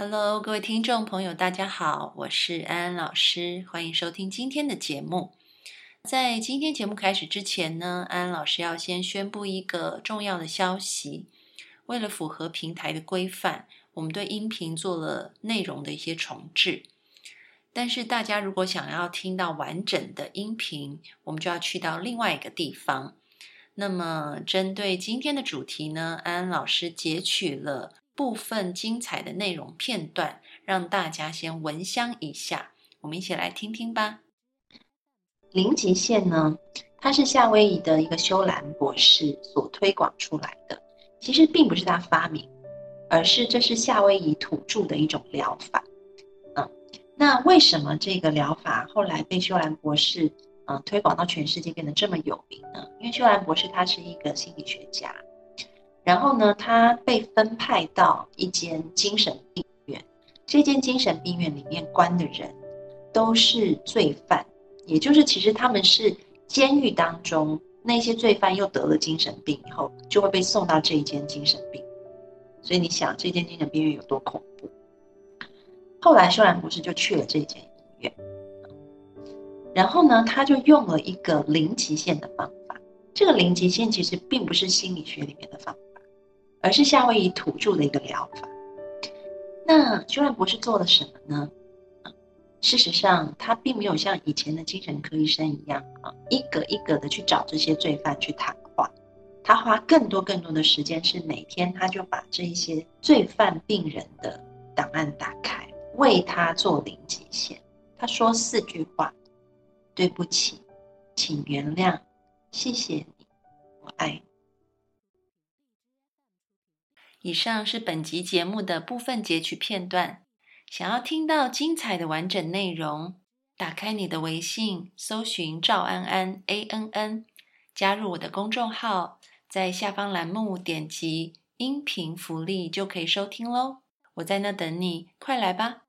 Hello，各位听众朋友，大家好，我是安安老师，欢迎收听今天的节目。在今天节目开始之前呢，安安老师要先宣布一个重要的消息。为了符合平台的规范，我们对音频做了内容的一些重置。但是大家如果想要听到完整的音频，我们就要去到另外一个地方。那么，针对今天的主题呢，安安老师截取了。部分精彩的内容片段，让大家先闻香一下。我们一起来听听吧。零极限呢，它是夏威夷的一个修兰博士所推广出来的。其实并不是他发明，而是这是夏威夷土著的一种疗法。嗯，那为什么这个疗法后来被修兰博士嗯推广到全世界变得这么有名呢？因为修兰博士他是一个心理学家。然后呢，他被分派到一间精神病院。这间精神病院里面关的人都是罪犯，也就是其实他们是监狱当中那些罪犯又得了精神病以后，就会被送到这一间精神病。所以你想，这间精神病院有多恐怖？后来修兰博士就去了这间医院，然后呢，他就用了一个零极限的方法。这个零极限其实并不是心理学里面的方法。而是夏威夷土著的一个疗法。那修兰博士做了什么呢？事实上，他并没有像以前的精神科医生一样啊，一个一个的去找这些罪犯去谈话。他花更多更多的时间，是每天他就把这一些罪犯病人的档案打开，为他做零极限。他说四句话：对不起，请原谅，谢谢你，我爱你。以上是本集节目的部分截取片段。想要听到精彩的完整内容，打开你的微信，搜寻赵安安 A N N，加入我的公众号，在下方栏目点击音频福利就可以收听喽。我在那等你，快来吧！